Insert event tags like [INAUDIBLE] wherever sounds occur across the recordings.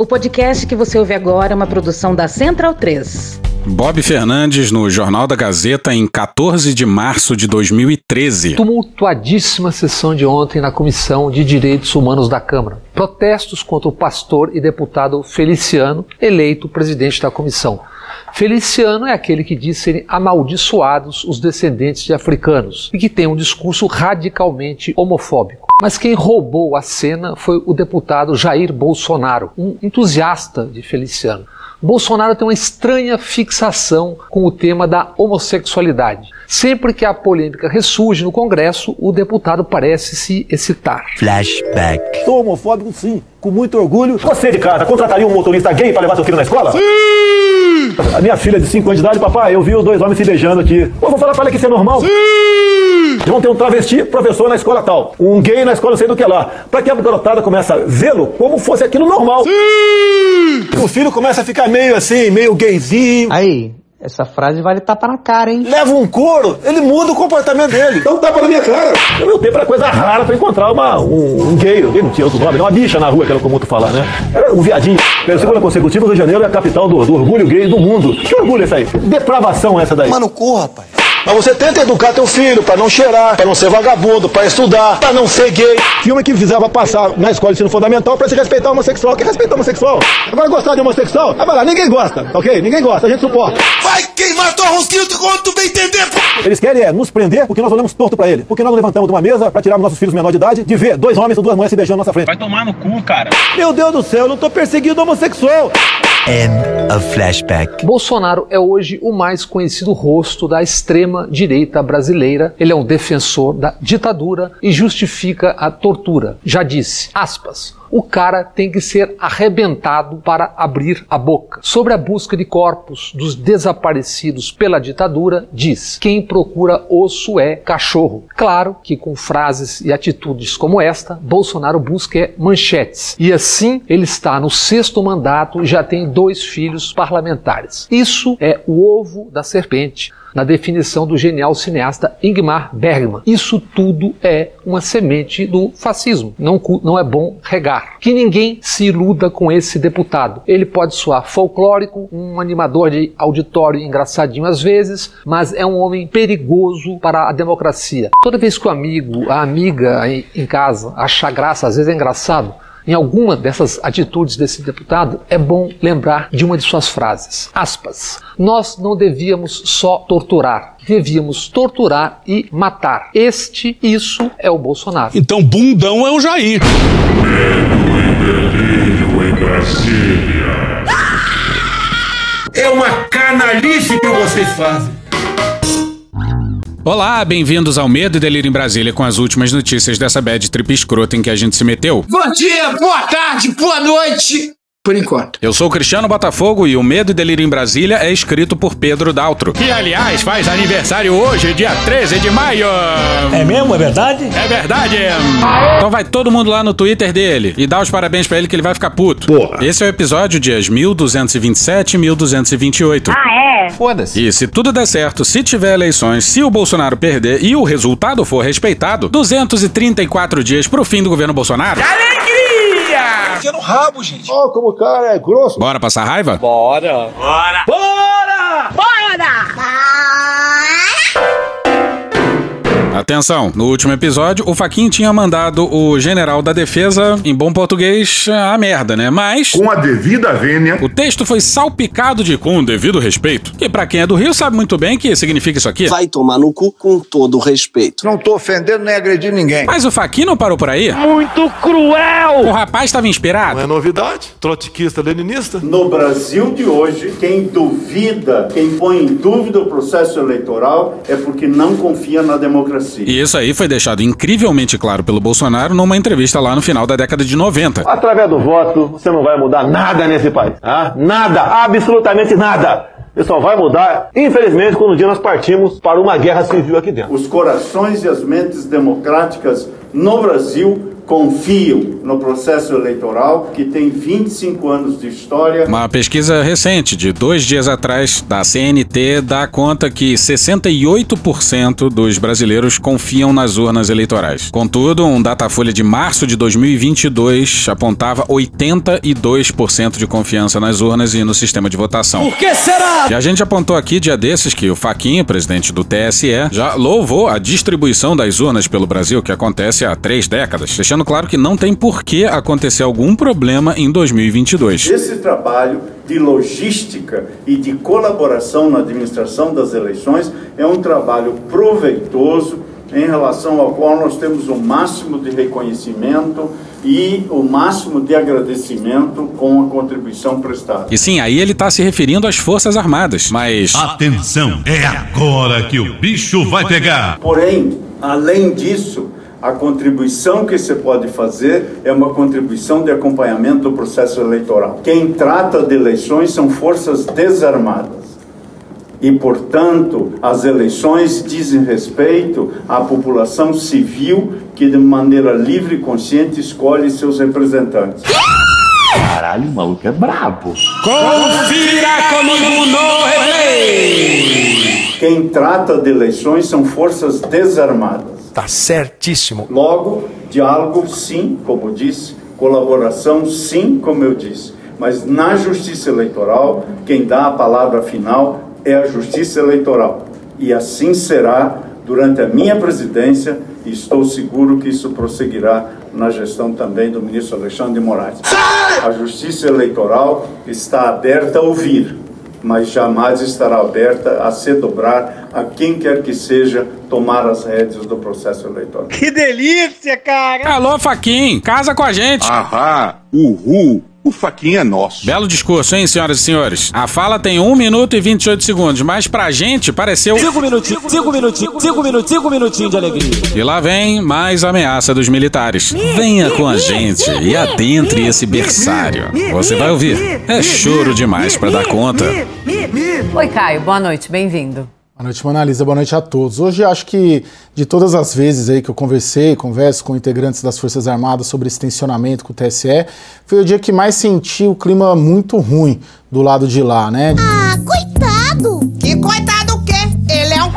O podcast que você ouve agora é uma produção da Central 3. Bob Fernandes no Jornal da Gazeta em 14 de março de 2013. Tumultuadíssima sessão de ontem na Comissão de Direitos Humanos da Câmara. Protestos contra o pastor e deputado Feliciano, eleito presidente da comissão. Feliciano é aquele que diz serem amaldiçoados os descendentes de africanos e que tem um discurso radicalmente homofóbico. Mas quem roubou a cena foi o deputado Jair Bolsonaro, um entusiasta de Feliciano. Bolsonaro tem uma estranha fixação com o tema da homossexualidade. Sempre que a polêmica ressurge no Congresso, o deputado parece se excitar. Flashback. Sou homofóbico, sim, com muito orgulho. Você de casa contrataria um motorista gay para levar seu filho na escola? Sim! A minha filha de 5 anos de idade, papai, eu vi os dois homens se beijando aqui. Pô, vou falar para ela que isso é normal? Sim! Vão ter um travesti professor na escola tal, um gay na escola sei do que lá. Para que a garotada começa a vê-lo como fosse aquilo normal. Sim! O filho começa a ficar meio assim, meio gayzinho. Aí, essa frase vale tapa na cara, hein? Leva um couro, ele muda o comportamento dele. Então tapa na minha cara. No meu tempo era coisa rara pra encontrar uma, um, um gay, não tinha outro nome, uma bicha na rua, que era comum tu falar, né? Era um viadinho. Pela segunda consecutiva, Rio de Janeiro é a capital do, do orgulho gay do mundo. Que orgulho é essa aí? Depravação essa daí. Mano, corra, rapaz. Mas você tenta educar teu filho para não cheirar, para não ser vagabundo, para estudar, para não ser gay. Filme que visava passar na escola de ensino fundamental para se respeitar o homossexual. Quem respeita o homossexual? Agora gostar de homossexual? Ah, vai lá, ninguém gosta, ok? Ninguém gosta, a gente suporta. Vai queimar tua rosquinha quando tu bem entender, pô! Eles querem é nos prender porque nós olhamos torto para ele. Porque nós não levantamos de uma mesa para tirarmos nossos filhos menor de idade de ver dois homens ou duas mulheres se beijando na nossa frente. Vai tomar no cu, cara. Meu Deus do céu, eu não tô perseguindo homossexual. End of flashback. Bolsonaro é hoje o mais conhecido rosto da extrema direita brasileira. Ele é um defensor da ditadura e justifica a tortura. Já disse, aspas, o cara tem que ser arrebentado para abrir a boca. Sobre a busca de corpos dos desaparecidos pela ditadura, diz: quem procura osso é cachorro. Claro que com frases e atitudes como esta, Bolsonaro busca é manchetes. E assim ele está no sexto mandato e já tem dois filhos parlamentares. Isso é o ovo da serpente na definição do genial cineasta Ingmar Bergman. Isso tudo é uma semente do fascismo. Não, não é bom regar. Que ninguém se iluda com esse deputado. Ele pode soar folclórico, um animador de auditório engraçadinho às vezes, mas é um homem perigoso para a democracia. Toda vez que o amigo, a amiga em casa achar graça, às vezes é engraçado, em alguma dessas atitudes desse deputado, é bom lembrar de uma de suas frases. Aspas. Nós não devíamos só torturar, devíamos torturar e matar. Este, isso é o Bolsonaro. Então, bundão é o Jair. Medo e em Brasília. É uma canalice que vocês fazem. Olá, bem-vindos ao Medo e Delírio em Brasília com as últimas notícias dessa bad trip escrota em que a gente se meteu. Bom dia, boa tarde, boa noite. Por enquanto. Eu sou o Cristiano Botafogo e o Medo e Delírio em Brasília é escrito por Pedro Daltro. Que, aliás, faz aniversário hoje, dia 13 de maio. É mesmo? É verdade? É verdade. Então vai todo mundo lá no Twitter dele e dá os parabéns pra ele que ele vai ficar puto. Porra. Esse é o episódio dias 1227 e 1228. Ah, é? Foda-se. E se tudo der certo, se tiver eleições, se o Bolsonaro perder e o resultado for respeitado, 234 dias pro fim do governo Bolsonaro. Enfia no rabo, gente. Ó, como o cara é grosso. Bora passar raiva? Bora. Atenção, no último episódio, o Faquin tinha mandado o general da defesa, em bom português, a merda, né? Mas Com a devida vênia, o texto foi salpicado de com o devido respeito. Que pra quem é do Rio sabe muito bem que significa isso aqui. Vai tomar no cu com todo o respeito. Não tô ofendendo nem agredindo ninguém. Mas o Faquin não parou por aí. Muito cruel! O rapaz estava inspirado. é novidade? Trotskista, leninista? No Brasil de hoje, quem duvida, quem põe em dúvida o processo eleitoral é porque não confia na democracia. E isso aí foi deixado incrivelmente claro pelo Bolsonaro numa entrevista lá no final da década de 90. Através do voto, você não vai mudar nada nesse país. Tá? Nada, absolutamente nada. Isso só vai mudar, infelizmente, quando um dia nós partimos para uma guerra civil aqui dentro. Os corações e as mentes democráticas no Brasil confiam no processo eleitoral que tem 25 anos de história. Uma pesquisa recente, de dois dias atrás, da CNT, dá conta que 68% dos brasileiros confiam nas urnas eleitorais. Contudo, um Datafolha de março de 2022 apontava 82% de confiança nas urnas e no sistema de votação. Por que será? E a gente apontou aqui dia desses que o Faquinha, presidente do TSE, já louvou a distribuição das urnas pelo Brasil, que acontece há três décadas, deixando claro que não tem por que acontecer algum problema em 2022. Esse trabalho de logística e de colaboração na administração das eleições é um trabalho proveitoso em relação ao qual nós temos o máximo de reconhecimento e o máximo de agradecimento com a contribuição prestada. E sim, aí ele está se referindo às Forças Armadas, mas. Atenção, é agora que o bicho vai pegar. Porém, além disso, a contribuição que você pode fazer é uma contribuição de acompanhamento do processo eleitoral. Quem trata de eleições são forças desarmadas. E, portanto, as eleições dizem respeito à população civil que, de maneira livre e consciente, escolhe seus representantes. Caralho, o maluco é brabo. Confira comigo no replay. Quem trata de eleições são forças desarmadas. Tá certíssimo. Logo, diálogo, sim, como disse, colaboração, sim, como eu disse. Mas na justiça eleitoral, quem dá a palavra final é a justiça eleitoral. E assim será durante a minha presidência e estou seguro que isso prosseguirá na gestão também do ministro Alexandre de Moraes. A justiça eleitoral está aberta a ouvir, mas jamais estará aberta a se dobrar a quem quer que seja tomar as rédeas do processo eleitoral. Que delícia, cara! Alô, Faquin, casa com a gente! Ahá, uhul. O faquinha é nosso. Belo discurso, hein, senhoras e senhores? A fala tem 1 minuto e 28 segundos, mas pra gente pareceu. 5 minutinhos, 5 minutinhos, 5 minutinhos, 5 minutinhos de alegria. E lá vem mais ameaça dos militares. Venha com a gente e adentre esse berçário. Você vai ouvir. É choro demais pra dar conta. Oi, Caio, boa noite, bem-vindo. Boa noite, Monalisa. Boa noite a todos. Hoje acho que de todas as vezes aí que eu conversei, converso com integrantes das Forças Armadas sobre esse tensionamento com o TSE, foi o dia que mais senti o clima muito ruim do lado de lá, né? Ah, coitado!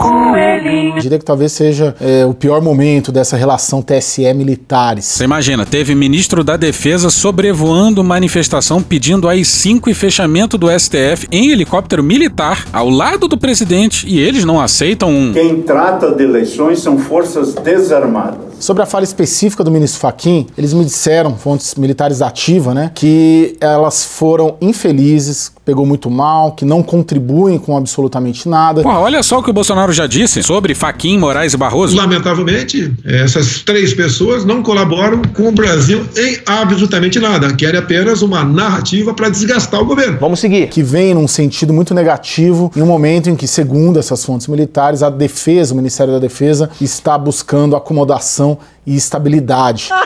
Coelhinho. Eu diria que talvez seja é, o pior momento dessa relação TSE-militares. Você imagina, teve ministro da Defesa sobrevoando manifestação pedindo AI-5 e fechamento do STF em helicóptero militar ao lado do presidente e eles não aceitam um. Quem trata de eleições são forças desarmadas. Sobre a fala específica do ministro Faquim, eles me disseram, fontes militares da ativa, né, que elas foram infelizes, pegou muito mal, que não contribuem com absolutamente nada. Porra, olha só o que o Bolsonaro já disse sobre Faquim, Moraes e Barroso. Lamentavelmente, essas três pessoas não colaboram com o Brasil em absolutamente nada. Querem apenas uma narrativa para desgastar o governo. Vamos seguir. Que vem num sentido muito negativo, em um momento em que, segundo essas fontes militares, a defesa, o Ministério da Defesa, está buscando acomodação e estabilidade. [LAUGHS]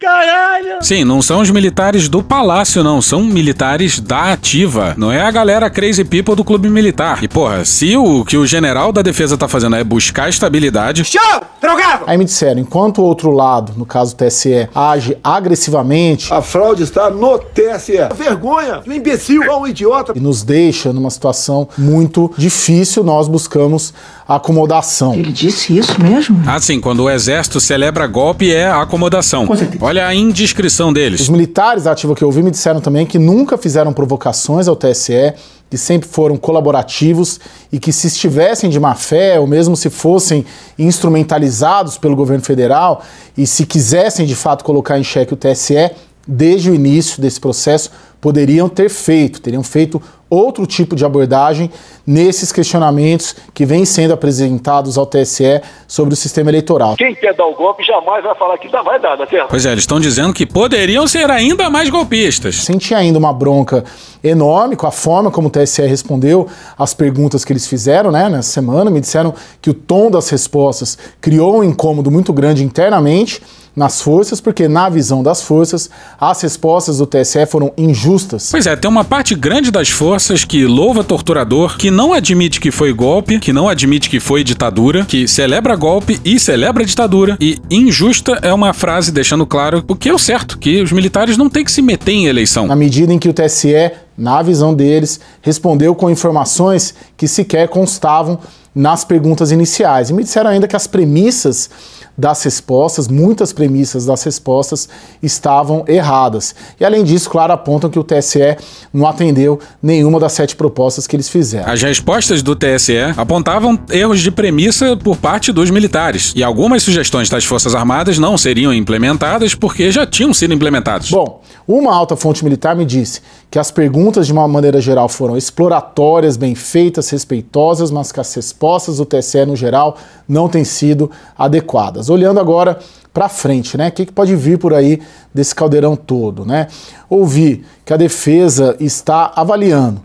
Caralho! Sim, não são os militares do palácio, não. São militares da ativa. Não é a galera crazy people do clube militar. E, porra, se o que o general da defesa tá fazendo é buscar estabilidade. Show! Drogado! Aí me disseram, enquanto o outro lado, no caso o TSE, age agressivamente. A fraude está no TSE. Vergonha! Um imbecil, um idiota. E nos deixa numa situação muito difícil, nós buscamos acomodação. Ele disse isso mesmo? Assim, quando o exército celebra golpe é acomodação. Olha a indiscrição deles. Os militares da ativa que eu ouvi me disseram também que nunca fizeram provocações ao TSE, que sempre foram colaborativos e que se estivessem de má fé, ou mesmo se fossem instrumentalizados pelo governo federal e se quisessem de fato colocar em xeque o TSE, desde o início desse processo, poderiam ter feito, teriam feito outro tipo de abordagem nesses questionamentos que vêm sendo apresentados ao TSE sobre o sistema eleitoral. Quem quer dar o golpe jamais vai falar que dá, vai dar, tá certo? Pois é, eles estão dizendo que poderiam ser ainda mais golpistas. Senti ainda uma bronca enorme com a forma como o TSE respondeu às perguntas que eles fizeram né, nessa semana. Me disseram que o tom das respostas criou um incômodo muito grande internamente nas forças, porque na visão das forças, as respostas do TSE foram injustas. Pois é, tem uma parte grande das forças que louva torturador, que não admite que foi golpe, que não admite que foi ditadura, que celebra golpe e celebra ditadura. E injusta é uma frase deixando claro o que é o certo, que os militares não têm que se meter em eleição. Na medida em que o TSE, na visão deles, respondeu com informações que sequer constavam nas perguntas iniciais. E me disseram ainda que as premissas das respostas, muitas premissas das respostas estavam erradas. E além disso, claro, apontam que o TSE não atendeu nenhuma das sete propostas que eles fizeram. As respostas do TSE apontavam erros de premissa por parte dos militares. E algumas sugestões das Forças Armadas não seriam implementadas porque já tinham sido implementadas. Bom, uma alta fonte militar me disse que as perguntas, de uma maneira geral, foram exploratórias, bem feitas, respeitosas, mas que as respostas do TSE, no geral, não têm sido adequadas. Olhando agora para frente, né? O que, que pode vir por aí desse caldeirão todo, né? Ouvi que a defesa está avaliando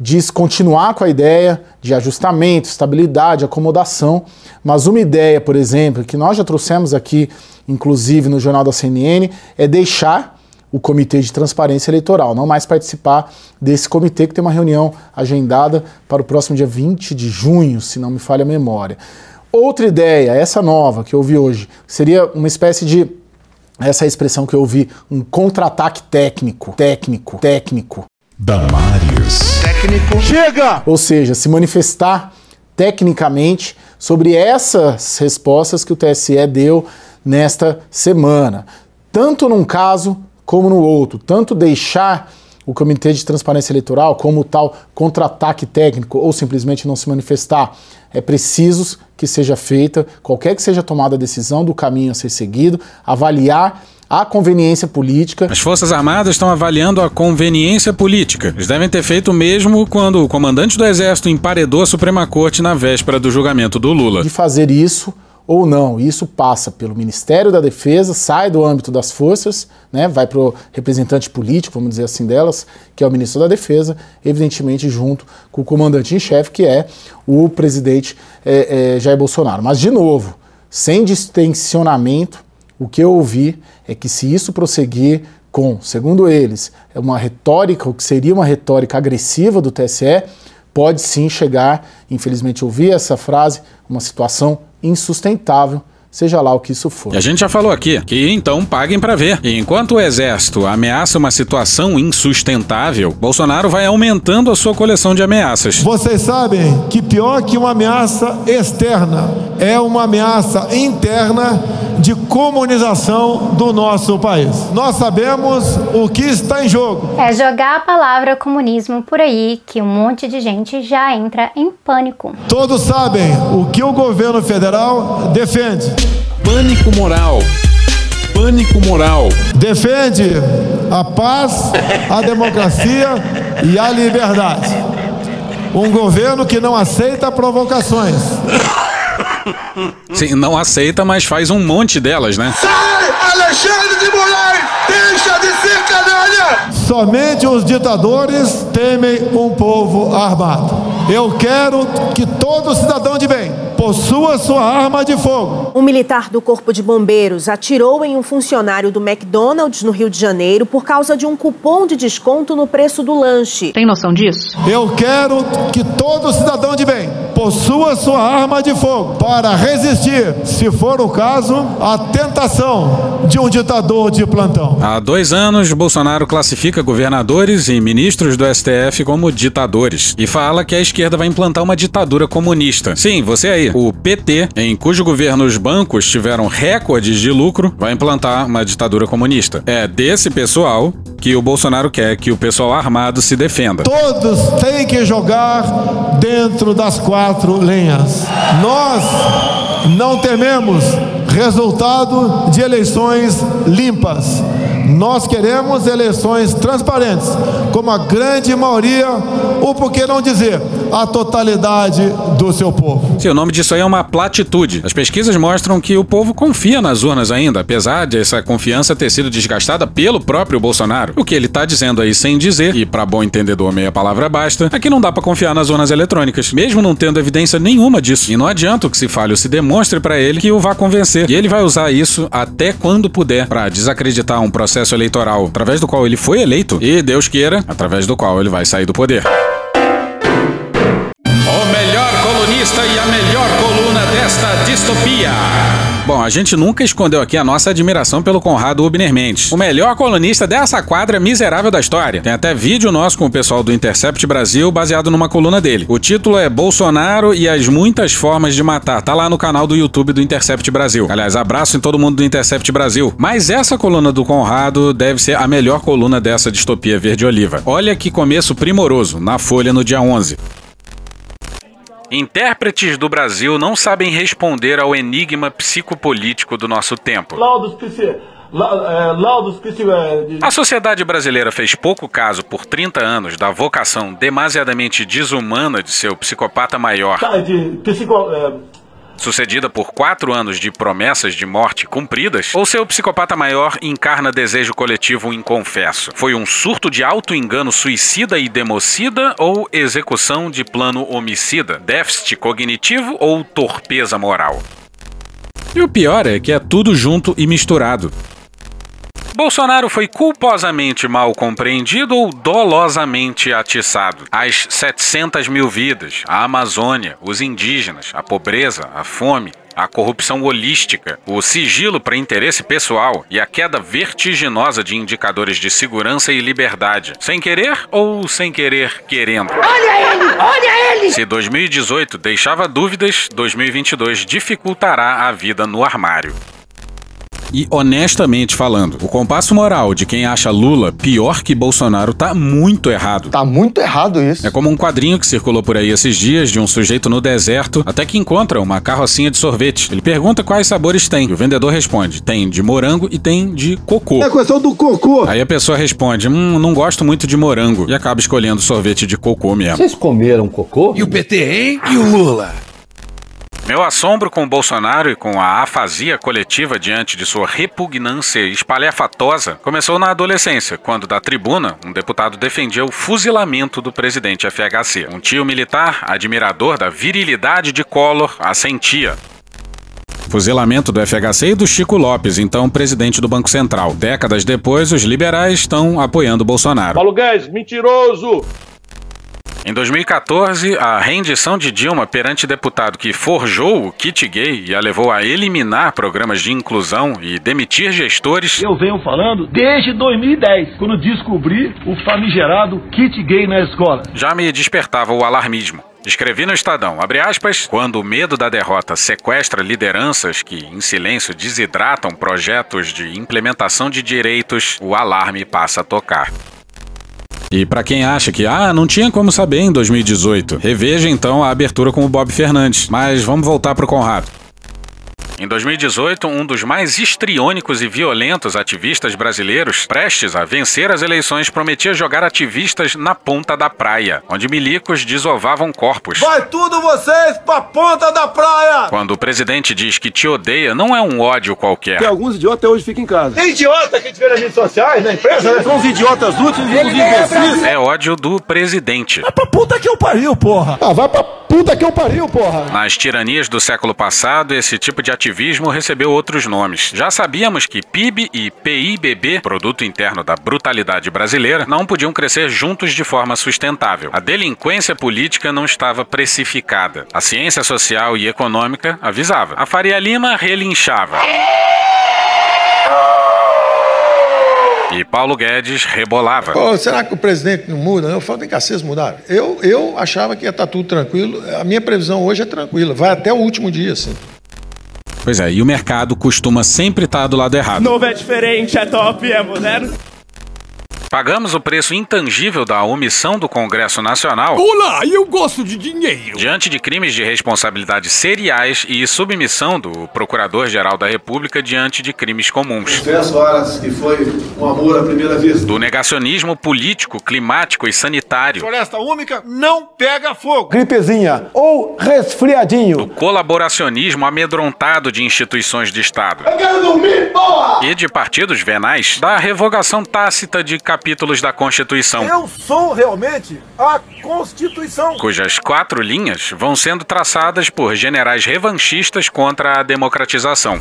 diz continuar com a ideia de ajustamento, estabilidade, acomodação, mas uma ideia, por exemplo, que nós já trouxemos aqui, inclusive no Jornal da CNN, é deixar o Comitê de Transparência Eleitoral, não mais participar desse comitê que tem uma reunião agendada para o próximo dia 20 de junho, se não me falha a memória. Outra ideia, essa nova que eu ouvi hoje, seria uma espécie de essa expressão que eu ouvi, um contra-ataque técnico, técnico, técnico. Damares. Técnico. Chega! Ou seja, se manifestar tecnicamente sobre essas respostas que o TSE deu nesta semana, tanto num caso como no outro, tanto deixar o Comitê de Transparência Eleitoral como o tal contra-ataque técnico ou simplesmente não se manifestar. É preciso que seja feita, qualquer que seja tomada a decisão do caminho a ser seguido, avaliar a conveniência política. As Forças Armadas estão avaliando a conveniência política. Eles devem ter feito o mesmo quando o comandante do Exército emparedou a Suprema Corte na véspera do julgamento do Lula. De fazer isso ou não. Isso passa pelo Ministério da Defesa, sai do âmbito das forças, né, vai para o representante político, vamos dizer assim, delas, que é o ministro da Defesa, evidentemente junto com o comandante em chefe, que é o presidente é, é, Jair Bolsonaro. Mas, de novo, sem distensionamento, o que eu ouvi é que se isso prosseguir com, segundo eles, uma retórica, o que seria uma retórica agressiva do TSE, pode sim chegar, infelizmente ouvi essa frase, uma situação insustentável seja lá o que isso for. E a gente já falou aqui que então paguem para ver. E enquanto o exército ameaça uma situação insustentável, Bolsonaro vai aumentando a sua coleção de ameaças. Vocês sabem que pior que uma ameaça externa é uma ameaça interna de comunização do nosso país. Nós sabemos o que está em jogo. É jogar a palavra comunismo por aí que um monte de gente já entra em pânico. Todos sabem o que o governo federal defende. Pânico moral. Pânico moral. Defende a paz, a democracia e a liberdade. Um governo que não aceita provocações. Sim, não aceita, mas faz um monte delas, né? Sai, Alexandre de Moraes! Deixa de ser canalha! Somente os ditadores temem um povo armado. Eu quero que todo cidadão de bem possua sua arma de fogo. Um militar do Corpo de Bombeiros atirou em um funcionário do McDonald's no Rio de Janeiro por causa de um cupom de desconto no preço do lanche. Tem noção disso? Eu quero que todo cidadão de bem possua sua arma de fogo para resistir, se for o caso, à tentação de um ditador de plantão. Há dois anos, Bolsonaro classifica governadores e ministros do STF como ditadores e fala que a esquerda vai implantar uma ditadura comunista. Sim, você aí, o PT, em cujo governo os bancos tiveram recordes de lucro, vai implantar uma ditadura comunista. É desse pessoal que o Bolsonaro quer que o pessoal armado se defenda. Todos têm que jogar dentro das quatro lenhas. Nós não tememos resultado de eleições limpas. Nós queremos eleições transparentes, como a grande maioria, ou por que não dizer, a totalidade do seu povo. Sim, o nome disso aí é uma platitude. As pesquisas mostram que o povo confia nas urnas ainda, apesar de essa confiança ter sido desgastada pelo próprio Bolsonaro. O que ele tá dizendo aí sem dizer, e para bom entendedor meia palavra basta, é que não dá para confiar nas urnas eletrônicas, mesmo não tendo evidência nenhuma disso. E não adianta o que se fale ou se demonstre para ele que o vá convencer. E ele vai usar isso até quando puder para desacreditar um processo eleitoral através do qual ele foi eleito e, Deus queira, através do qual ele vai sair do poder. Bom, a gente nunca escondeu aqui a nossa admiração pelo Conrado Ubner Mendes, o melhor colunista dessa quadra miserável da história. Tem até vídeo nosso com o pessoal do Intercept Brasil baseado numa coluna dele. O título é Bolsonaro e as muitas formas de matar. Tá lá no canal do YouTube do Intercept Brasil. Aliás, abraço em todo mundo do Intercept Brasil. Mas essa coluna do Conrado deve ser a melhor coluna dessa distopia verde-oliva. Olha que começo primoroso, na Folha no dia 11. Intérpretes do Brasil não sabem responder ao enigma psicopolítico do nosso tempo. Laudos é, é, A sociedade brasileira fez pouco caso por 30 anos da vocação demasiadamente desumana de seu psicopata maior, sucedida por quatro anos de promessas de morte cumpridas, ou seu psicopata maior encarna desejo coletivo inconfesso? Foi um surto de auto-engano suicida e democida ou execução de plano homicida? Déficit cognitivo ou torpeza moral? E o pior é que é tudo junto e misturado. Bolsonaro foi culposamente mal compreendido ou dolosamente atiçado? As 700 mil vidas, a Amazônia, os indígenas, a pobreza, a fome, a corrupção holística, o sigilo para interesse pessoal e a queda vertiginosa de indicadores de segurança e liberdade. Sem querer ou sem querer querendo? Olha ele! Olha ele! Se 2018 deixava dúvidas, 2022 dificultará a vida no armário. E honestamente falando, o compasso moral de quem acha Lula pior que Bolsonaro tá muito errado. Tá muito errado isso. É como um quadrinho que circulou por aí esses dias de um sujeito no deserto até que encontra uma carrocinha de sorvete. Ele pergunta quais sabores tem. E o vendedor responde: tem de morango e tem de cocô. É questão do cocô. Aí a pessoa responde: hum, não gosto muito de morango. E acaba escolhendo sorvete de cocô mesmo. Vocês comeram cocô? E o PT, hein? E o Lula? Meu assombro com o Bolsonaro e com a afasia coletiva diante de sua repugnância espalhafatosa começou na adolescência, quando da tribuna um deputado defendia o fuzilamento do presidente FHC. Um tio militar, admirador da virilidade de Collor, assentia. Fuzilamento do FHC e do Chico Lopes, então presidente do Banco Central. Décadas depois, os liberais estão apoiando Bolsonaro. Paulo Guedes, mentiroso! Em 2014, a rendição de Dilma perante deputado que forjou o kit gay e a levou a eliminar programas de inclusão e demitir gestores. Eu venho falando desde 2010, quando descobri o famigerado kit gay na escola. Já me despertava o alarmismo. Escrevi no Estadão, abre aspas, quando o medo da derrota sequestra lideranças que, em silêncio, desidratam projetos de implementação de direitos, o alarme passa a tocar. E para quem acha que, ah, não tinha como saber em 2018, reveja então a abertura com o Bob Fernandes. Mas vamos voltar pro Conrado. Em 2018, um dos mais histriônicos e violentos ativistas brasileiros, prestes a vencer as eleições, prometia jogar ativistas na ponta da praia, onde milicos desovavam corpos. Vai tudo vocês pra ponta da praia! Quando o presidente diz que te odeia, não é um ódio qualquer. Que alguns idiotas hoje ficam em casa. Tem idiota que vê nas redes sociais, na imprensa, né? São os idiotas úteis e os imbecis. É ódio do presidente. Vai pra puta que eu pariu, porra. Ah, vai pra puta que eu pariu, porra! Nas tiranias do século passado, esse tipo de ativismo recebeu outros nomes. Já sabíamos que PIB e PIBB, Produto Interno da Brutalidade Brasileira, não podiam crescer juntos de forma sustentável. A delinquência política não estava precificada. A ciência social e econômica avisava. A Faria Lima relinchava. [LAUGHS] E Paulo Guedes rebolava. Pô, será que o presidente não muda? Eu falo, vem cá, vocês mudaram. Eu, eu achava que ia estar tudo tranquilo. A minha previsão hoje é tranquila. Vai até o último dia, assim. Pois é, e o mercado costuma sempre estar do lado errado. Novo é diferente, é top, é moderno. Pagamos o preço intangível da omissão do Congresso Nacional. Olá, eu gosto de dinheiro. Diante de crimes de responsabilidade seriais e submissão do Procurador-Geral da República diante de crimes comuns. Confesso, horas que foi um amor à primeira vista. Do negacionismo político, climático e sanitário. Floresta úmica não pega fogo. Gripezinha ou resfriadinho. Do colaboracionismo amedrontado de instituições de Estado. Eu quero dormir, porra! E de partidos venais da revogação tácita de capítulos da Constituição. Eu sou realmente a Constituição. Cujas quatro linhas vão sendo traçadas por generais revanchistas contra a democratização.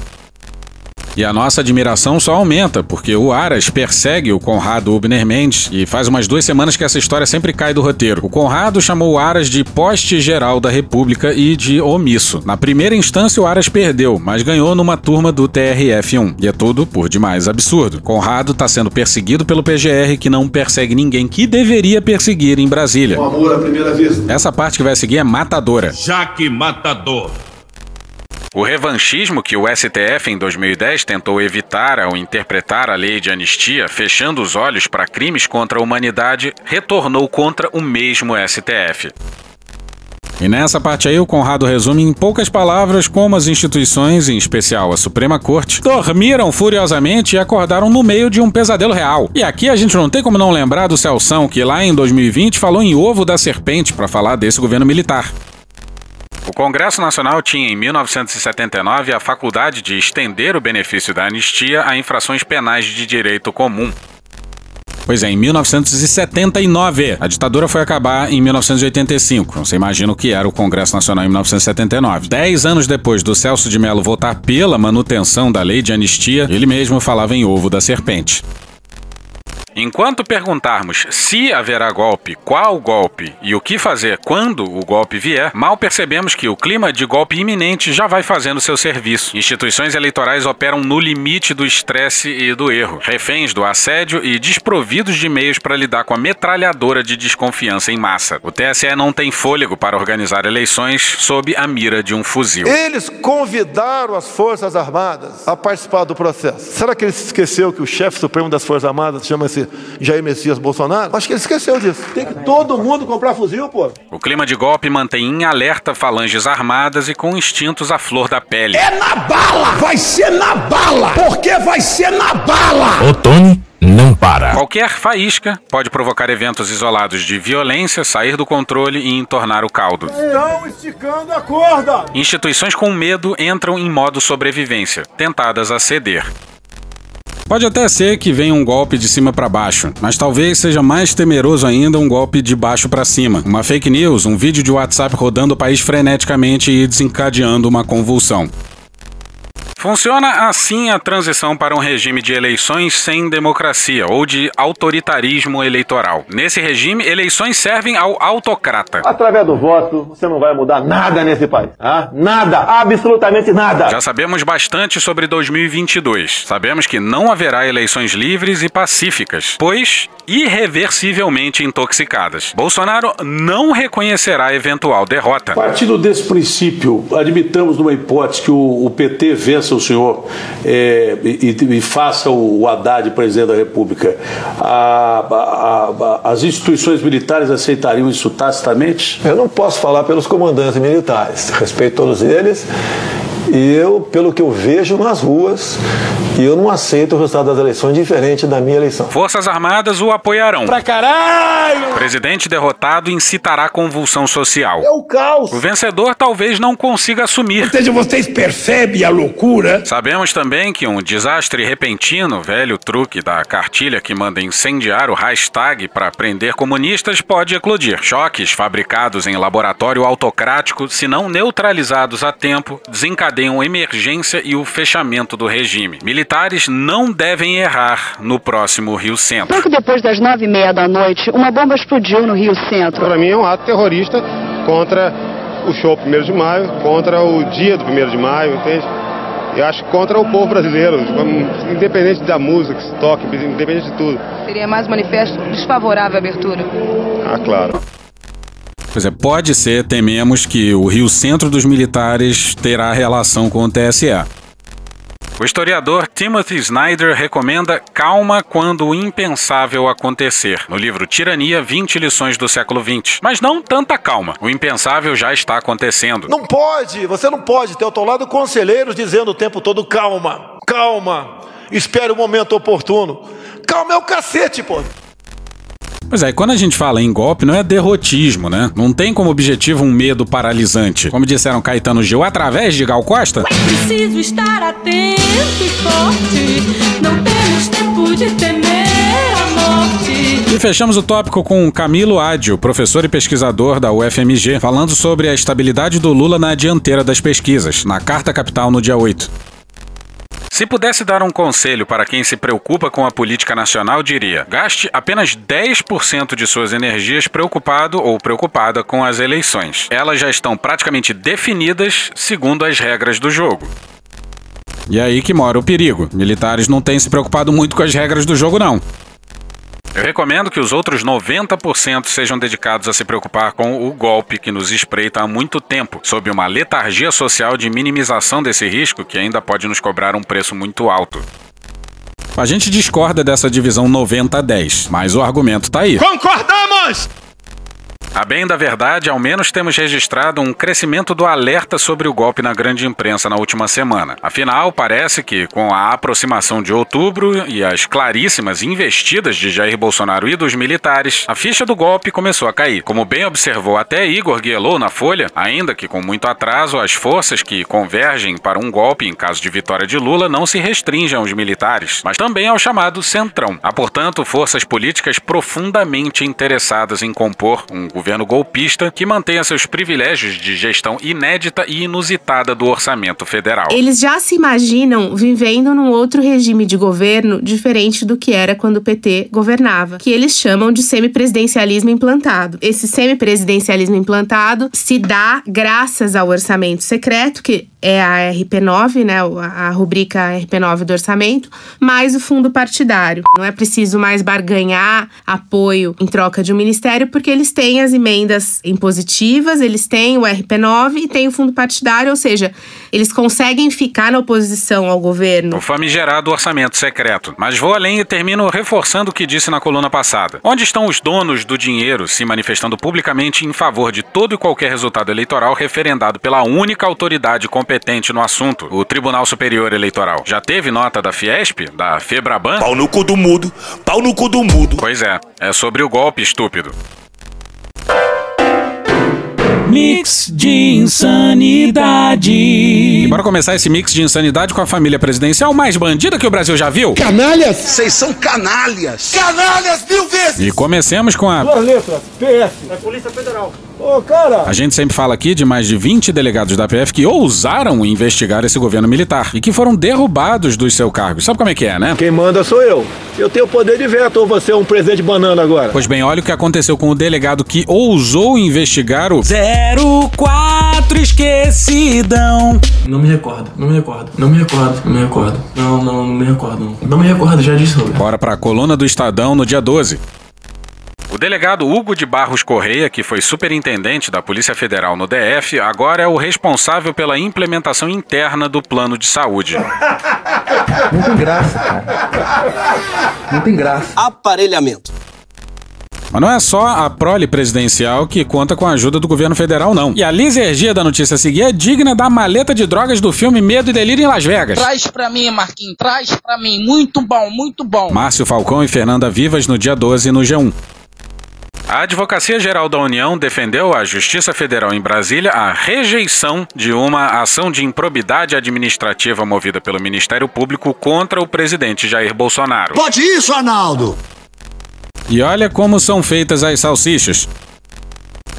E a nossa admiração só aumenta, porque o Aras persegue o Conrado Ubner Mendes e faz umas duas semanas que essa história sempre cai do roteiro. O Conrado chamou o Aras de poste geral da República e de omisso. Na primeira instância, o Aras perdeu, mas ganhou numa turma do TRF1. E é tudo por demais absurdo. Conrado está sendo perseguido pelo PGR, que não persegue ninguém que deveria perseguir em Brasília. Um amor à primeira vista. Essa parte que vai seguir é matadora. Jaque Matador. O revanchismo que o STF em 2010 tentou evitar ao interpretar a lei de anistia, fechando os olhos para crimes contra a humanidade, retornou contra o mesmo STF. E nessa parte aí, o Conrado resume em poucas palavras como as instituições, em especial a Suprema Corte, dormiram furiosamente e acordaram no meio de um pesadelo real. E aqui a gente não tem como não lembrar do Celção, que lá em 2020 falou em ovo da serpente para falar desse governo militar. O Congresso Nacional tinha em 1979 a faculdade de estender o benefício da anistia a infrações penais de direito comum. Pois é, em 1979. A ditadura foi acabar em 1985. Você imagina o que era o Congresso Nacional em 1979. Dez anos depois do Celso de Mello votar pela manutenção da lei de anistia, ele mesmo falava em ovo da serpente. Enquanto perguntarmos se haverá golpe, qual golpe e o que fazer quando o golpe vier, mal percebemos que o clima de golpe iminente já vai fazendo seu serviço. Instituições eleitorais operam no limite do estresse e do erro, reféns do assédio e desprovidos de meios para lidar com a metralhadora de desconfiança em massa. O TSE não tem fôlego para organizar eleições sob a mira de um fuzil. Eles convidaram as Forças Armadas a participar do processo. Será que ele se esqueceu que o chefe supremo das Forças Armadas chama-se Jair Messias Bolsonaro? Acho que ele esqueceu disso. Tem que todo mundo comprar fuzil, pô. O clima de golpe mantém em alerta falanges armadas e com instintos à flor da pele. É na bala! Vai ser na bala! Porque vai ser na bala! Otone não para. Qualquer faísca pode provocar eventos isolados de violência, sair do controle e entornar o caldo. Estão esticando a corda! Instituições com medo entram em modo sobrevivência, tentadas a ceder. Pode até ser que venha um golpe de cima para baixo, mas talvez seja mais temeroso ainda um golpe de baixo para cima. Uma fake news, um vídeo de WhatsApp rodando o país freneticamente e desencadeando uma convulsão. Funciona assim a transição para um regime de eleições sem democracia ou de autoritarismo eleitoral. Nesse regime, eleições servem ao autocrata. Através do voto, você não vai mudar nada nesse país. Ah? Nada, absolutamente nada. Já sabemos bastante sobre 2022. Sabemos que não haverá eleições livres e pacíficas, pois irreversivelmente intoxicadas. Bolsonaro não reconhecerá eventual derrota. Partindo desse princípio, admitamos numa hipótese que o, o PT vença o senhor é, e, e, faça o, o Haddad presidente da República. A, a, a, as instituições militares aceitariam isso tacitamente? Eu não posso falar pelos comandantes militares. Respeito todos eles. E eu, pelo que eu vejo nas ruas, eu não aceito o resultado das eleições diferente da minha eleição. Forças Armadas o apoiarão. Pra caralho! Presidente derrotado incitará convulsão social. É o caos. O vencedor talvez não consiga assumir. Ou seja, vocês percebem a loucura? Sabemos também que um desastre repentino, velho truque da cartilha que manda incendiar o hashtag para prender comunistas, pode eclodir. Choques fabricados em laboratório autocrático, se não neutralizados a tempo, desencadeiam emergência e o fechamento do regime. Militares não devem errar no próximo Rio Centro. Pouco depois das nove e meia da noite, uma bomba explodiu no Rio Centro. Para mim é um ato terrorista contra o show 1 de maio, contra o dia do 1 de maio, entende? E acho contra o povo brasileiro, independente da música que se toque, independente de tudo. Seria mais um manifesto desfavorável à abertura? Ah, claro. Pois é, pode ser, tememos, que o Rio Centro dos Militares terá relação com o TSE. O historiador Timothy Snyder recomenda calma quando o impensável acontecer, no livro Tirania 20 lições do século XX. Mas não tanta calma. O impensável já está acontecendo. Não pode, você não pode ter ao teu lado conselheiros dizendo o tempo todo calma, calma, espere o momento oportuno. Calma é o cacete, pô. Pois é, e quando a gente fala em golpe, não é derrotismo, né? Não tem como objetivo um medo paralisante. Como disseram Caetano Gil através de Gal Costa. Preciso estar atento e forte. Não temos tempo de temer a morte. E fechamos o tópico com Camilo Ádio, professor e pesquisador da UFMG, falando sobre a estabilidade do Lula na dianteira das pesquisas, na Carta Capital no dia 8. Se pudesse dar um conselho para quem se preocupa com a política nacional, diria: gaste apenas 10% de suas energias preocupado ou preocupada com as eleições. Elas já estão praticamente definidas segundo as regras do jogo. E aí que mora o perigo. Militares não têm se preocupado muito com as regras do jogo, não. Eu recomendo que os outros 90% sejam dedicados a se preocupar com o golpe que nos espreita há muito tempo, sob uma letargia social de minimização desse risco que ainda pode nos cobrar um preço muito alto. A gente discorda dessa divisão 90-10, mas o argumento tá aí. Concordamos! A bem da verdade, ao menos temos registrado um crescimento do alerta sobre o golpe na grande imprensa na última semana. Afinal, parece que, com a aproximação de outubro e as claríssimas investidas de Jair Bolsonaro e dos militares, a ficha do golpe começou a cair. Como bem observou até Igor Guielou na Folha, ainda que com muito atraso, as forças que convergem para um golpe em caso de vitória de Lula não se restringem aos militares, mas também ao chamado Centrão. Há, portanto, forças políticas profundamente interessadas em compor um governo golpista que mantenha seus privilégios de gestão inédita e inusitada do orçamento federal. Eles já se imaginam vivendo num outro regime de governo diferente do que era quando o PT governava, que eles chamam de semipresidencialismo implantado. Esse semipresidencialismo implantado se dá graças ao orçamento secreto, que é a RP9, né, a rubrica RP9 do orçamento, mais o fundo partidário. Não é preciso mais barganhar apoio em troca de um ministério, porque eles têm as emendas impositivas, eles têm o RP9 e têm o fundo partidário, ou seja, eles conseguem ficar na oposição ao governo. O famigerado orçamento secreto. Mas vou além e termino reforçando o que disse na coluna passada. Onde estão os donos do dinheiro se manifestando publicamente em favor de todo e qualquer resultado eleitoral referendado pela única autoridade competente competente no assunto, o Tribunal Superior Eleitoral. Já teve nota da Fiesp, da Febraban? Pau no cu do mudo, pau no cu do mudo. Pois é, é sobre o golpe estúpido. Mix de insanidade. E bora começar esse mix de insanidade com a família presidencial mais bandida que o Brasil já viu. Canalhas? Vocês são canalhas. Canalhas mil vezes. E comecemos com a. Duas letras, PF. É Polícia Federal. Ô, cara! A gente sempre fala aqui de mais de 20 delegados da PF que ousaram investigar esse governo militar e que foram derrubados dos seus cargos. Sabe como é que é, né? Quem manda sou eu. Eu tenho poder de veto ou você é um presente banana agora? Pois bem, olha o que aconteceu com o delegado que ousou investigar o 04 esquecidão. Não me recordo, não me recordo, não me recordo, não me recordo. Não, não, não me recordo, não. Não me recordo, já disse, Roberto. Bora pra coluna do Estadão no dia 12. O delegado Hugo de Barros Correia, que foi superintendente da Polícia Federal no DF, agora é o responsável pela implementação interna do plano de saúde. Não tem graça, cara. Não tem graça. Aparelhamento. Mas não é só a prole presidencial que conta com a ajuda do governo federal, não. E a lisergia da notícia a seguir é digna da maleta de drogas do filme Medo e Delírio em Las Vegas. Traz pra mim, Marquinhos, traz pra mim. Muito bom, muito bom. Márcio Falcão e Fernanda Vivas no dia 12 no G1. A Advocacia Geral da União defendeu à Justiça Federal em Brasília a rejeição de uma ação de improbidade administrativa movida pelo Ministério Público contra o presidente Jair Bolsonaro. Pode isso, Arnaldo! E olha como são feitas as salsichas.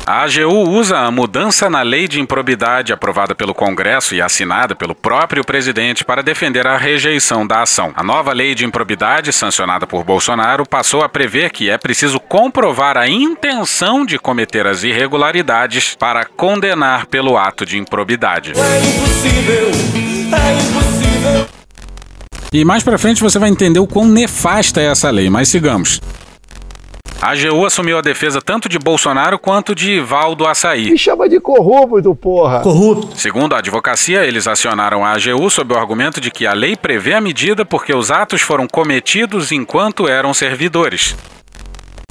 A AGU usa a mudança na lei de improbidade aprovada pelo Congresso e assinada pelo próprio presidente para defender a rejeição da ação. A nova lei de improbidade, sancionada por Bolsonaro, passou a prever que é preciso comprovar a intenção de cometer as irregularidades para condenar pelo ato de improbidade. É impossível, é impossível. E mais pra frente você vai entender o quão nefasta é essa lei, mas sigamos. A AGU assumiu a defesa tanto de Bolsonaro quanto de Valdo Açaí. Me chama de corrupto, porra. Corrupto. Segundo a advocacia, eles acionaram a AGU sob o argumento de que a lei prevê a medida porque os atos foram cometidos enquanto eram servidores.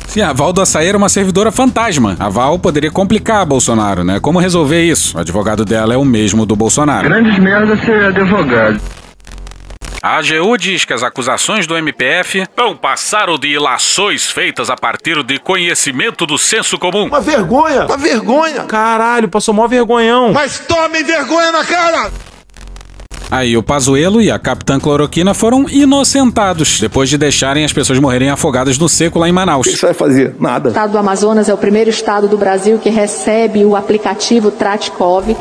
Sim, a Val do Açaí era uma servidora fantasma. A Val poderia complicar a Bolsonaro, né? Como resolver isso? O advogado dela é o mesmo do Bolsonaro. Grandes merda ser advogado. A AGU diz que as acusações do MPF não passaram de ilações feitas a partir de conhecimento do senso comum. Uma vergonha, uma vergonha. Caralho, passou mó vergonhão. Mas tome vergonha na cara! Aí o Pazuello e a Capitã Cloroquina foram inocentados depois de deixarem as pessoas morrerem afogadas no seco lá em Manaus. O que isso vai fazer? Nada. O estado do Amazonas é o primeiro estado do Brasil que recebe o aplicativo Tratkov.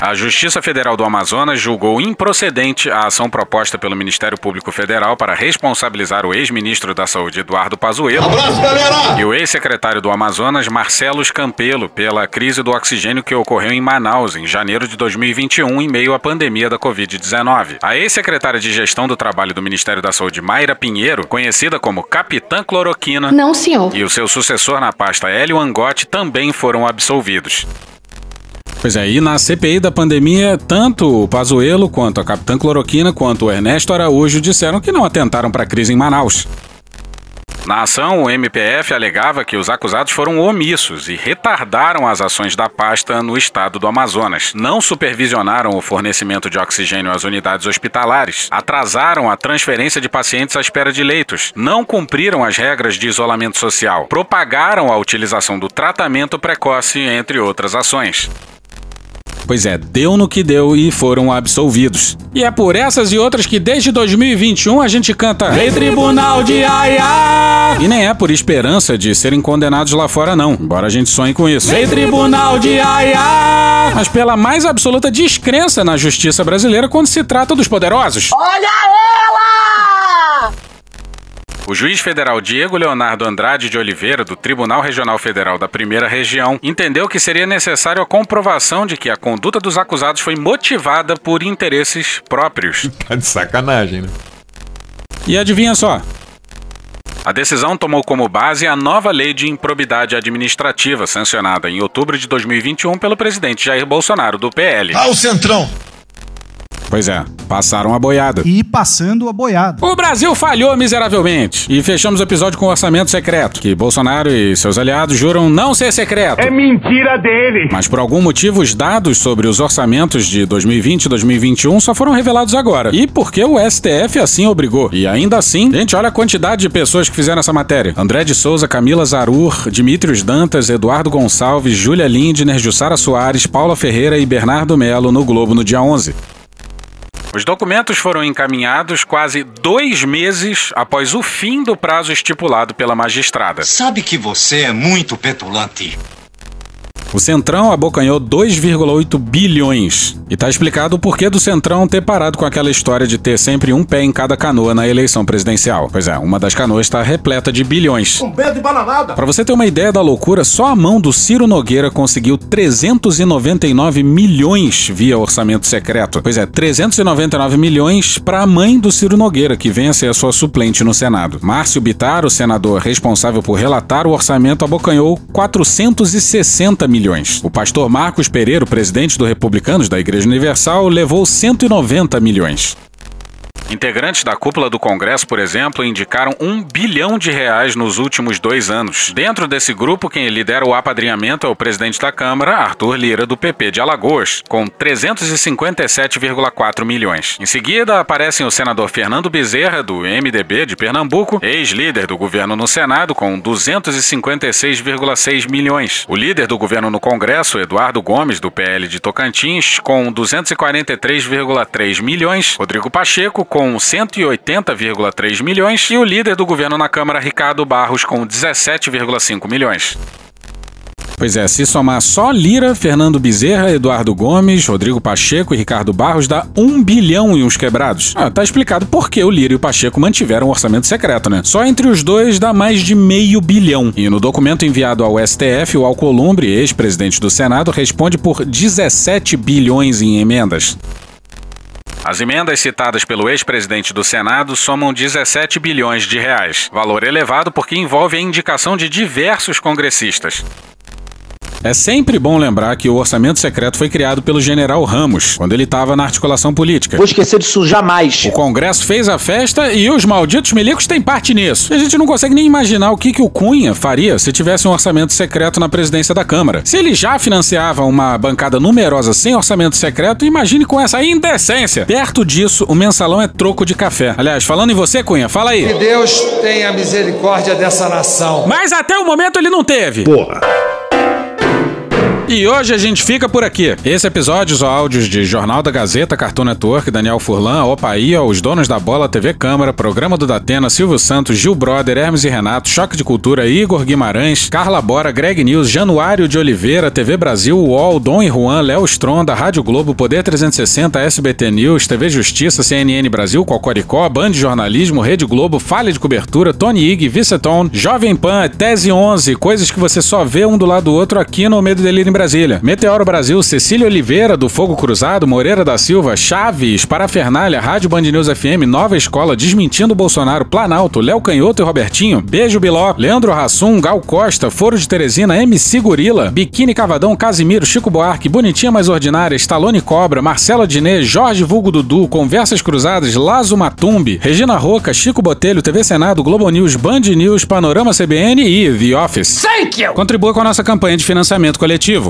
A Justiça Federal do Amazonas julgou improcedente a ação proposta pelo Ministério Público Federal para responsabilizar o ex-ministro da Saúde Eduardo Pazuello Abraço, e o ex-secretário do Amazonas Marcelo Campelo pela crise do oxigênio que ocorreu em Manaus em janeiro de 2021 em meio à pandemia da Covid-19. A ex-secretária de Gestão do Trabalho do Ministério da Saúde Mayra Pinheiro, conhecida como Capitã Cloroquina, Não, senhor. e o seu sucessor na pasta Hélio Angotti também foram absolvidos. Pois é, e na CPI da pandemia, tanto o Pazuello quanto a Capitã Cloroquina quanto o Ernesto Araújo disseram que não atentaram para a crise em Manaus. Na ação, o MPF alegava que os acusados foram omissos e retardaram as ações da pasta no estado do Amazonas. Não supervisionaram o fornecimento de oxigênio às unidades hospitalares, atrasaram a transferência de pacientes à espera de leitos, não cumpriram as regras de isolamento social, propagaram a utilização do tratamento precoce, entre outras ações. Pois é, deu no que deu e foram absolvidos. E é por essas e outras que desde 2021 a gente canta Rei Tribunal de Aia! E nem é por esperança de serem condenados lá fora, não, embora a gente sonhe com isso. Rei Tribunal de Aia! Mas pela mais absoluta descrença na justiça brasileira quando se trata dos poderosos. Olha ela! O juiz federal Diego Leonardo Andrade de Oliveira, do Tribunal Regional Federal da Primeira Região, entendeu que seria necessário a comprovação de que a conduta dos acusados foi motivada por interesses próprios. [LAUGHS] Tá de sacanagem, né? E adivinha só? A decisão tomou como base a nova lei de improbidade administrativa, sancionada em outubro de 2021 pelo presidente Jair Bolsonaro, do PL. Ah, o Centrão! Pois é, passaram a boiada. E passando a boiada. O Brasil falhou miseravelmente. E fechamos o episódio com o orçamento secreto, que Bolsonaro e seus aliados juram não ser secreto. É mentira dele! Mas por algum motivo, os dados sobre os orçamentos de 2020 e 2021 só foram revelados agora. E porque o STF assim obrigou. E ainda assim, gente, olha a quantidade de pessoas que fizeram essa matéria: André de Souza, Camila Zarur, Dimitrios Dantas, Eduardo Gonçalves, Júlia Lindner, Jussara Soares, Paula Ferreira e Bernardo Melo no Globo no dia 11. Os documentos foram encaminhados quase dois meses após o fim do prazo estipulado pela magistrada. Sabe que você é muito petulante. O Centrão abocanhou 2,8 bilhões. E tá explicado o porquê do Centrão ter parado com aquela história de ter sempre um pé em cada canoa na eleição presidencial. Pois é, uma das canoas está repleta de bilhões. Um pé de bananada! Para você ter uma ideia da loucura, só a mão do Ciro Nogueira conseguiu 399 milhões via orçamento secreto. Pois é, 399 milhões para a mãe do Ciro Nogueira, que vem a ser a sua suplente no Senado. Márcio Bitar, o senador responsável por relatar o orçamento, abocanhou 460 milhões. O pastor Marcos Pereira, presidente do Republicanos da Igreja Universal, levou 190 milhões. Integrantes da cúpula do Congresso, por exemplo, indicaram um bilhão de reais nos últimos dois anos. Dentro desse grupo, quem lidera o apadrinhamento é o presidente da Câmara, Arthur Lira, do PP de Alagoas, com 357,4 milhões. Em seguida, aparecem o senador Fernando Bezerra, do MDB de Pernambuco, ex-líder do governo no Senado, com 256,6 milhões. O líder do governo no Congresso, Eduardo Gomes, do PL de Tocantins, com 243,3 milhões. Rodrigo Pacheco, com com 180,3 milhões e o líder do governo na Câmara, Ricardo Barros, com 17,5 milhões. Pois é, se somar só Lira, Fernando Bezerra, Eduardo Gomes, Rodrigo Pacheco e Ricardo Barros, dá um bilhão e uns quebrados. Ah, tá explicado por que o Lira e o Pacheco mantiveram um orçamento secreto, né? Só entre os dois dá mais de meio bilhão. E no documento enviado ao STF, o Alcolumbre, ex-presidente do Senado, responde por 17 bilhões em emendas. As emendas citadas pelo ex-presidente do Senado somam 17 bilhões de reais, valor elevado porque envolve a indicação de diversos congressistas. É sempre bom lembrar que o orçamento secreto foi criado pelo general Ramos, quando ele estava na articulação política. Vou esquecer disso jamais. O Congresso fez a festa e os malditos milicos têm parte nisso. A gente não consegue nem imaginar o que, que o Cunha faria se tivesse um orçamento secreto na presidência da Câmara. Se ele já financiava uma bancada numerosa sem orçamento secreto, imagine com essa indecência. Perto disso, o mensalão é troco de café. Aliás, falando em você, Cunha, fala aí. Que Deus tenha misericórdia dessa nação. Mas até o momento ele não teve. Porra. E hoje a gente fica por aqui. Esse episódio usou áudios de Jornal da Gazeta, Cartoon Network, Daniel Furlan, Opaía, Os Donos da Bola, TV Câmara, Programa do Datena, Silvio Santos, Gil Brother, Hermes e Renato, Choque de Cultura, Igor Guimarães, Carla Bora, Greg News, Januário de Oliveira, TV Brasil, UOL, Dom e Juan, Léo Stronda, Rádio Globo, Poder 360, SBT News, TV Justiça, CNN Brasil, Cocoricó, Band Jornalismo, Rede Globo, Falha de Cobertura, Tony Ig, Viceton, Jovem Pan, Tese 11, coisas que você só vê um do lado do outro aqui no Medo Delírio em Brasília. Meteoro Brasil, Cecília Oliveira, do Fogo Cruzado, Moreira da Silva, Chaves, Parafernália, Rádio Band News FM, Nova Escola, Desmentindo Bolsonaro, Planalto, Léo Canhoto e Robertinho, Beijo Biló, Leandro Rassum, Gal Costa, Foro de Teresina, MC Gorila, Biquíni Cavadão, Casimiro, Chico Buarque, Bonitinha Mais Ordinária, Stallone Cobra, Marcelo Diné, Jorge Vulgo Dudu, Conversas Cruzadas, Lazo Matumbi, Regina Roca, Chico Botelho, TV Senado, Globo News, Band News, Panorama CBN e The Office. Thank you! Contribua com a nossa campanha de financiamento coletivo.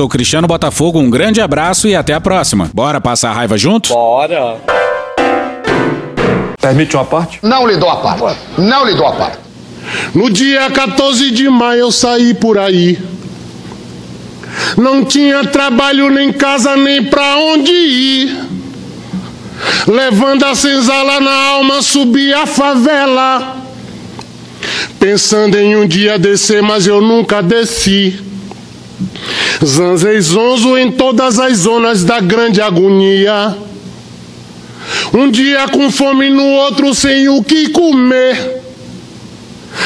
Cristiano Botafogo, um grande abraço e até a próxima. Bora passar a raiva junto? Bora. Permite uma parte? Não lhe dou a parte. Não lhe dou a parte. No dia 14 de maio eu saí por aí. Não tinha trabalho, nem casa, nem pra onde ir. Levando a senzala na alma, subi a favela. Pensando em um dia descer, mas eu nunca desci. Zanzei zonzo em todas as zonas da grande agonia. Um dia com fome, no outro sem o que comer.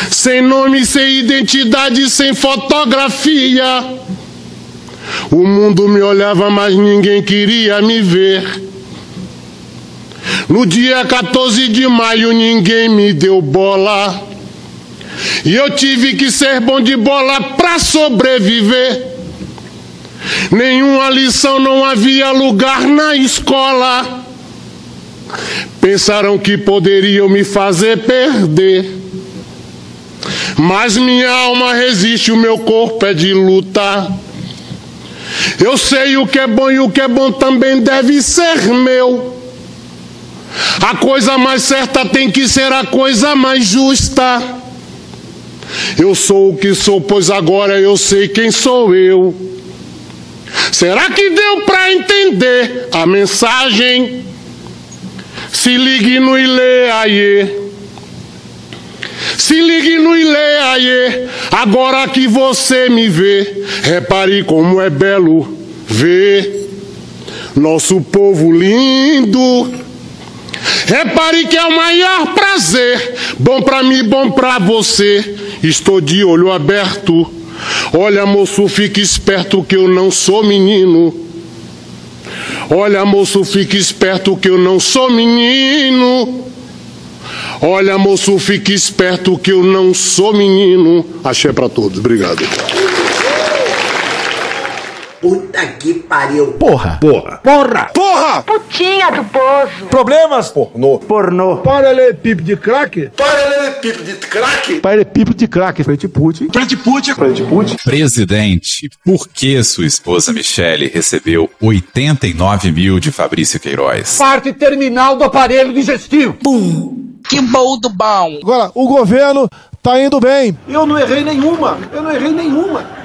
Sem nome, sem identidade, sem fotografia. O mundo me olhava, mas ninguém queria me ver. No dia 14 de maio, ninguém me deu bola. E eu tive que ser bom de bola pra sobreviver. Nenhuma lição, não havia lugar na escola. Pensaram que poderiam me fazer perder. Mas minha alma resiste, o meu corpo é de luta. Eu sei o que é bom e o que é bom também deve ser meu. A coisa mais certa tem que ser a coisa mais justa. Eu sou o que sou, pois agora eu sei quem sou eu. Será que deu para entender a mensagem? Se ligue no Ile aí. Se ligue no Ile aí. Agora que você me vê, repare como é belo ver nosso povo lindo. Repare que é o maior prazer, bom para mim, bom para você. Estou de olho aberto. Olha, moço, fique esperto que eu não sou menino. Olha, moço, fique esperto que eu não sou menino. Olha, moço, fique esperto que eu não sou menino. Achei para todos. Obrigado. Puta que pariu. Porra. Porra. Porra. Porra. Putinha do poço. Problemas? Pornô. Pornô. Paralelepípedo de craque? Paralelepípedo de craque. Paralelepípedo de craque. Frente Putin. Frente Putin. Frente Putin. Presidente, por que sua esposa Michele recebeu 89 mil de Fabrício Queiroz? Parte terminal do aparelho digestivo. Pum. Que bom do bom. Agora, o governo tá indo bem. Eu não errei nenhuma. Eu não errei nenhuma.